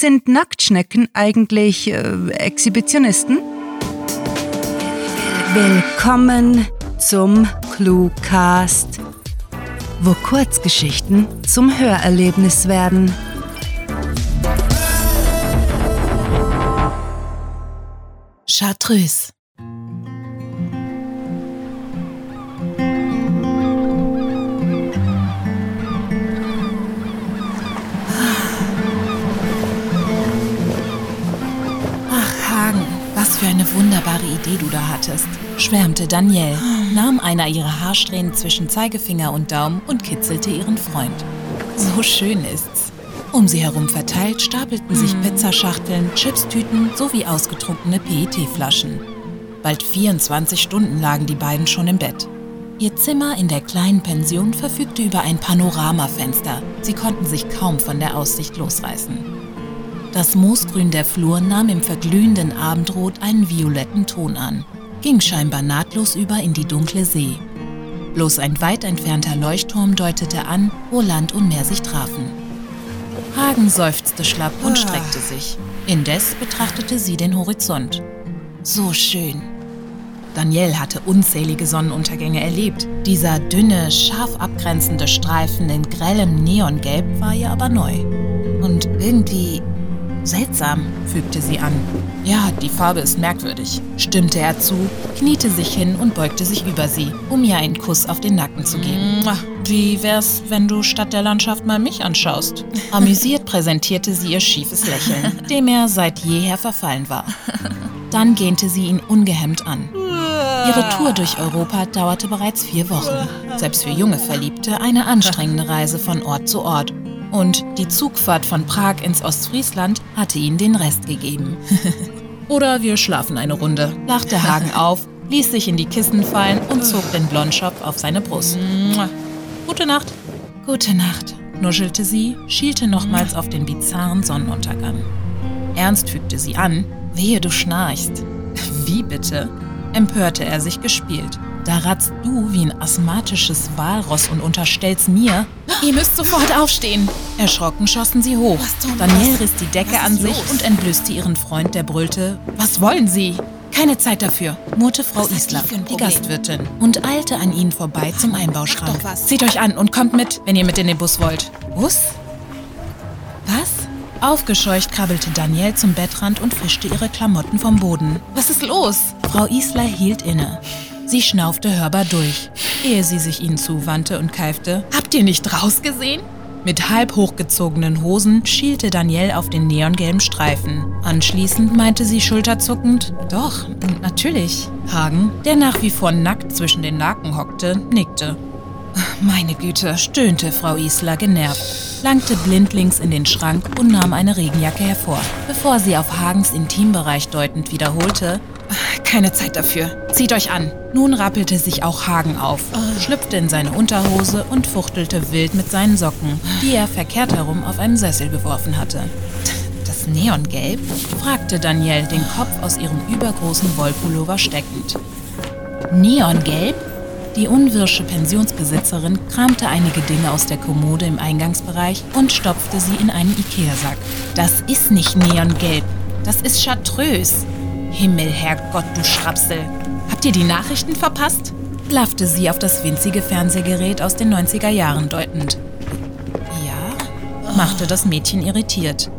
Sind Nacktschnecken eigentlich äh, Exhibitionisten? Willkommen zum Cluecast, wo Kurzgeschichten zum Hörerlebnis werden. Chartreuse schwärmte Danielle, nahm einer ihrer Haarsträhnen zwischen Zeigefinger und Daumen und kitzelte ihren Freund. So schön ist's. Um sie herum verteilt stapelten sich hm. Pizzaschachteln, Chipstüten sowie ausgetrunkene PET-Flaschen. Bald 24 Stunden lagen die beiden schon im Bett. Ihr Zimmer in der kleinen Pension verfügte über ein Panoramafenster. Sie konnten sich kaum von der Aussicht losreißen. Das Moosgrün der Flur nahm im verglühenden Abendrot einen violetten Ton an, ging scheinbar nahtlos über in die dunkle See. Bloß ein weit entfernter Leuchtturm deutete an, wo Land und Meer sich trafen. Hagen seufzte schlapp und ah. streckte sich. Indes betrachtete sie den Horizont. So schön. Danielle hatte unzählige Sonnenuntergänge erlebt. Dieser dünne, scharf abgrenzende Streifen in grellem Neongelb war ihr aber neu. Und irgendwie Seltsam, fügte sie an. Ja, die Farbe ist merkwürdig, stimmte er zu, kniete sich hin und beugte sich über sie, um ihr einen Kuss auf den Nacken zu geben. Wie wär's, wenn du statt der Landschaft mal mich anschaust? Amüsiert präsentierte sie ihr schiefes Lächeln, dem er seit jeher verfallen war. Dann gähnte sie ihn ungehemmt an. Ihre Tour durch Europa dauerte bereits vier Wochen. Selbst für junge Verliebte eine anstrengende Reise von Ort zu Ort und die Zugfahrt von Prag ins Ostfriesland hatte ihnen den Rest gegeben. Oder wir schlafen eine Runde, lachte Hagen auf, ließ sich in die Kissen fallen und zog den Blondschopf auf seine Brust. Gute Nacht. Gute Nacht, nuschelte sie, schielte nochmals auf den bizarren Sonnenuntergang. Ernst fügte sie an, wehe du schnarchst. Wie bitte? empörte er sich gespielt. Da ratzt du wie ein asthmatisches Walross und unterstellst mir, ihr müsst sofort aufstehen. Erschrocken schossen sie hoch. Daniel riss die Decke an sich los? und entblößte ihren Freund, der brüllte, was wollen Sie? Keine Zeit dafür, murrte Frau Isler, die Gastwirtin, und eilte an ihnen vorbei zum Einbauschrank. Zieht euch an und kommt mit, wenn ihr mit in den Bus wollt. Bus? Was? Aufgescheucht krabbelte Danielle zum Bettrand und fischte ihre Klamotten vom Boden. Was ist los? Frau Isler hielt inne. Sie schnaufte hörbar durch, ehe sie sich ihnen zuwandte und keifte. Habt ihr nicht rausgesehen? Mit halb hochgezogenen Hosen schielte Danielle auf den neongelben Streifen. Anschließend meinte sie schulterzuckend, doch, natürlich. Hagen, der nach wie vor nackt zwischen den Naken hockte, nickte. Meine Güte, stöhnte Frau Isler genervt, langte blindlings in den Schrank und nahm eine Regenjacke hervor, bevor sie auf Hagens Intimbereich deutend wiederholte, keine Zeit dafür. Zieht euch an. Nun rappelte sich auch Hagen auf, schlüpfte in seine Unterhose und fuchtelte wild mit seinen Socken, die er verkehrt herum auf einen Sessel geworfen hatte. Das Neongelb? fragte Danielle, den Kopf aus ihrem übergroßen Wollpullover steckend. Neongelb? Die unwirsche Pensionsbesitzerin kramte einige Dinge aus der Kommode im Eingangsbereich und stopfte sie in einen Ikea-Sack. Das ist nicht Neongelb, das ist Chartreuse. Himmel, Herrgott, du Schrapsel. Habt ihr die Nachrichten verpasst? blaffte sie auf das winzige Fernsehgerät aus den 90er Jahren deutend. Ja? machte das Mädchen irritiert.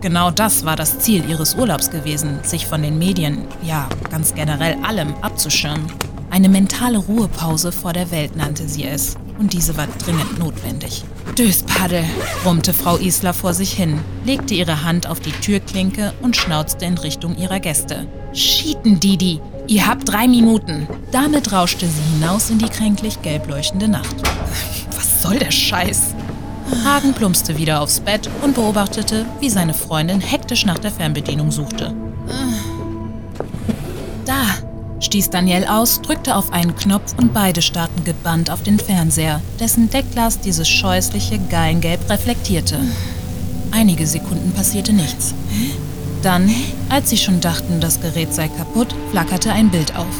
Genau das war das Ziel ihres Urlaubs gewesen, sich von den Medien, ja, ganz generell allem abzuschirmen. Eine mentale Ruhepause vor der Welt nannte sie es. Und diese war dringend notwendig. Döspaddel, brummte Frau Isler vor sich hin, legte ihre Hand auf die Türklinke und schnauzte in Richtung ihrer Gäste. Schieten, Didi! Ihr habt drei Minuten! Damit rauschte sie hinaus in die kränklich gelb leuchtende Nacht. Was soll der Scheiß? Hagen plumpste wieder aufs Bett und beobachtete, wie seine Freundin hektisch nach der Fernbedienung suchte. Stieß Daniel aus, drückte auf einen Knopf und beide starrten gebannt auf den Fernseher, dessen Deckglas dieses scheußliche Gallengelb reflektierte. Einige Sekunden passierte nichts. Dann, als sie schon dachten, das Gerät sei kaputt, flackerte ein Bild auf.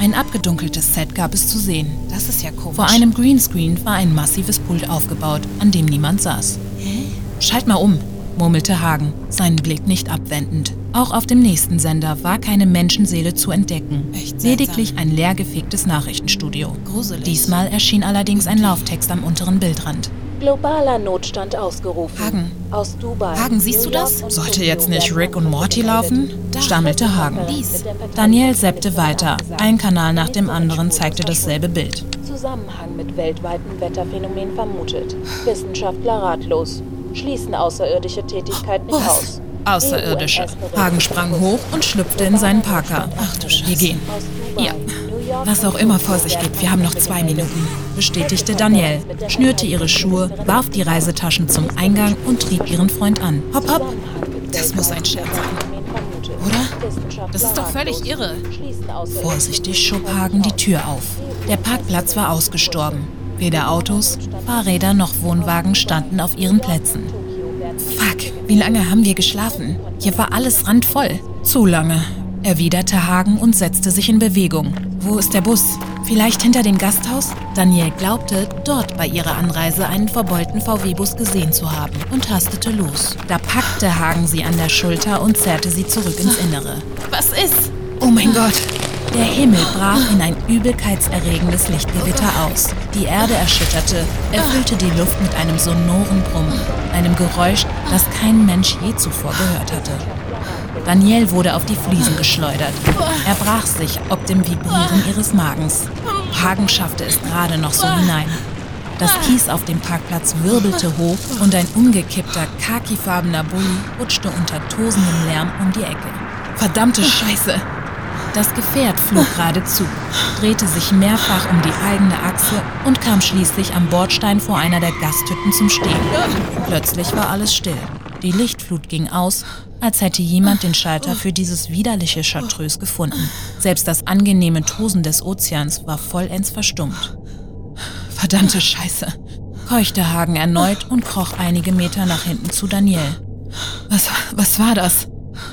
Ein abgedunkeltes Set gab es zu sehen. Das ist ja komisch. Vor einem Greenscreen war ein massives Pult aufgebaut, an dem niemand saß. Schalt mal um, murmelte Hagen, seinen Blick nicht abwendend. Auch auf dem nächsten Sender war keine Menschenseele zu entdecken. Lediglich ein leergefegtes Nachrichtenstudio. Gruselig. Diesmal erschien allerdings ein Lauftext am unteren Bildrand. Globaler Notstand ausgerufen. Hagen. Aus Dubai. Hagen, siehst du das? Sollte jetzt nicht Rick und Morty laufen? stammelte Hagen. Daniel seppte weiter. Ein Kanal nach dem anderen zeigte dasselbe Bild. Zusammenhang mit weltweiten Wetterphänomen vermutet. Wissenschaftler ratlos. Schließen außerirdische Tätigkeit nicht Was? aus. Außerirdische. Hagen sprang hoch und schlüpfte in seinen Parker. Ach du Scheiße. Wir gehen. Ja. Was auch immer vor sich geht, wir haben noch zwei Minuten, bestätigte Danielle, schnürte ihre Schuhe, warf die Reisetaschen zum Eingang und trieb ihren Freund an. Hopp, hopp. Das muss ein Scherz sein. Oder? Das ist doch völlig irre. Vorsichtig schob Hagen die Tür auf. Der Parkplatz war ausgestorben. Weder Autos, Fahrräder noch Wohnwagen standen auf ihren Plätzen. Fuck, wie lange haben wir geschlafen? Hier war alles randvoll. Zu lange, erwiderte Hagen und setzte sich in Bewegung. Wo ist der Bus? Vielleicht hinter dem Gasthaus? Daniel glaubte, dort bei ihrer Anreise einen verbeulten VW-Bus gesehen zu haben und hastete los. Da packte Hagen sie an der Schulter und zerrte sie zurück ins Innere. Was ist? Oh mein Gott! Der Himmel brach in ein übelkeitserregendes Lichtgewitter aus. Die Erde erschütterte, erfüllte die Luft mit einem sonoren Brummen, einem Geräusch, das kein Mensch je zuvor gehört hatte. Daniel wurde auf die Fliesen geschleudert. Er brach sich ob dem Vibrieren ihres Magens. Hagen schaffte es gerade noch so hinein. Das Kies auf dem Parkplatz wirbelte hoch und ein umgekippter, khakifarbener Bulli rutschte unter tosendem Lärm um die Ecke. Verdammte Scheiße! Das Gefährt flog geradezu, drehte sich mehrfach um die eigene Achse und kam schließlich am Bordstein vor einer der Gasthütten zum Stehen. Plötzlich war alles still. Die Lichtflut ging aus, als hätte jemand den Schalter für dieses widerliche Chartreuse gefunden. Selbst das angenehme Tosen des Ozeans war vollends verstummt. Verdammte Scheiße, keuchte Hagen erneut und kroch einige Meter nach hinten zu Daniel. Was, was war das?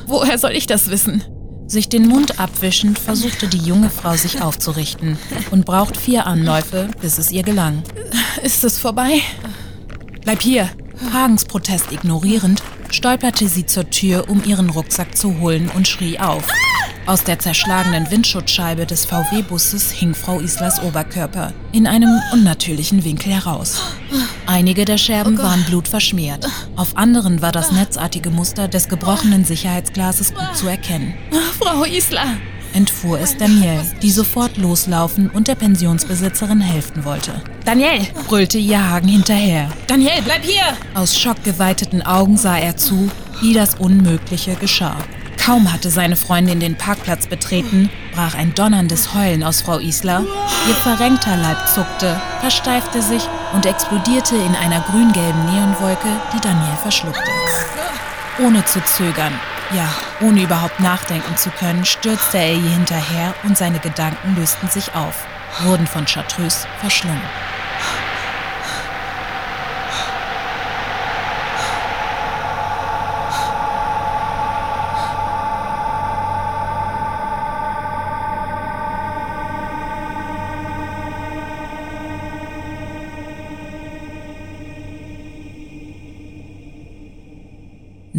Woher soll ich das wissen? Sich den Mund abwischend versuchte die junge Frau sich aufzurichten und braucht vier Anläufe, bis es ihr gelang. Ist es vorbei? Bleib hier! Hagens Protest ignorierend, stolperte sie zur Tür, um ihren Rucksack zu holen und schrie auf. Aus der zerschlagenen Windschutzscheibe des VW-Busses hing Frau Islas Oberkörper in einem unnatürlichen Winkel heraus. Einige der Scherben waren blutverschmiert. Auf anderen war das netzartige Muster des gebrochenen Sicherheitsglases gut zu erkennen. Frau Isla! entfuhr es Danielle, die sofort loslaufen und der Pensionsbesitzerin helfen wollte. Danielle! brüllte ihr Hagen hinterher. Daniel, bleib hier! Aus schockgeweiteten Augen sah er zu, wie das Unmögliche geschah. Kaum hatte seine Freundin den Parkplatz betreten, brach ein donnerndes Heulen aus Frau Isla. Ihr verrenkter Leib zuckte, versteifte sich und explodierte in einer grün-gelben Neonwolke, die Daniel verschluckte. Ohne zu zögern, ja, ohne überhaupt nachdenken zu können, stürzte er ihr hinterher und seine Gedanken lösten sich auf, wurden von Chartreuse verschlungen.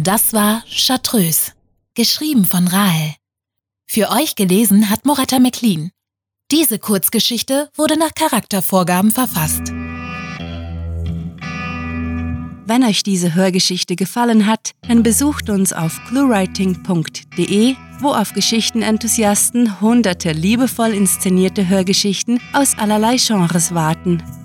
Das war Chartreuse, geschrieben von Rahel. Für euch gelesen hat Moretta McLean. Diese Kurzgeschichte wurde nach Charaktervorgaben verfasst. Wenn euch diese Hörgeschichte gefallen hat, dann besucht uns auf cluewriting.de, wo auf Geschichtenenthusiasten hunderte liebevoll inszenierte Hörgeschichten aus allerlei Genres warten.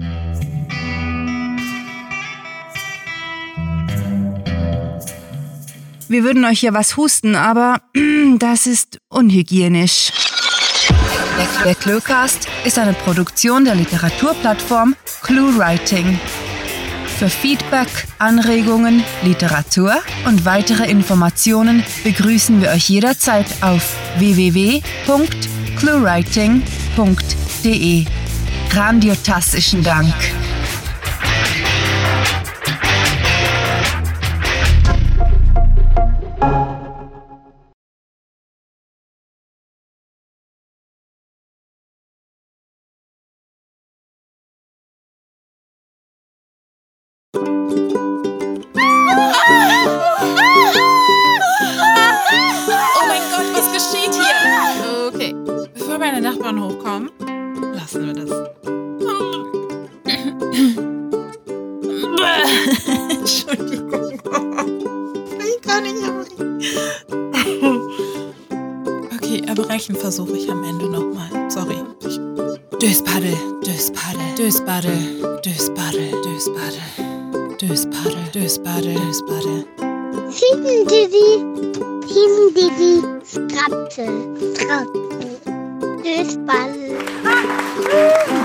Wir würden euch hier was husten, aber das ist unhygienisch. Der Cluecast ist eine Produktion der Literaturplattform ClueWriting. Für Feedback, Anregungen, Literatur und weitere Informationen begrüßen wir euch jederzeit auf www.cluewriting.de. Grandiotastischen Dank. Dødspatte, dødspatte, dødspatte, dødspatte, dødspatte, dødspatte, dødspatte, dødspatte. Finden til de, finden til de, skrabte, skrabte, dødspatte. Ah!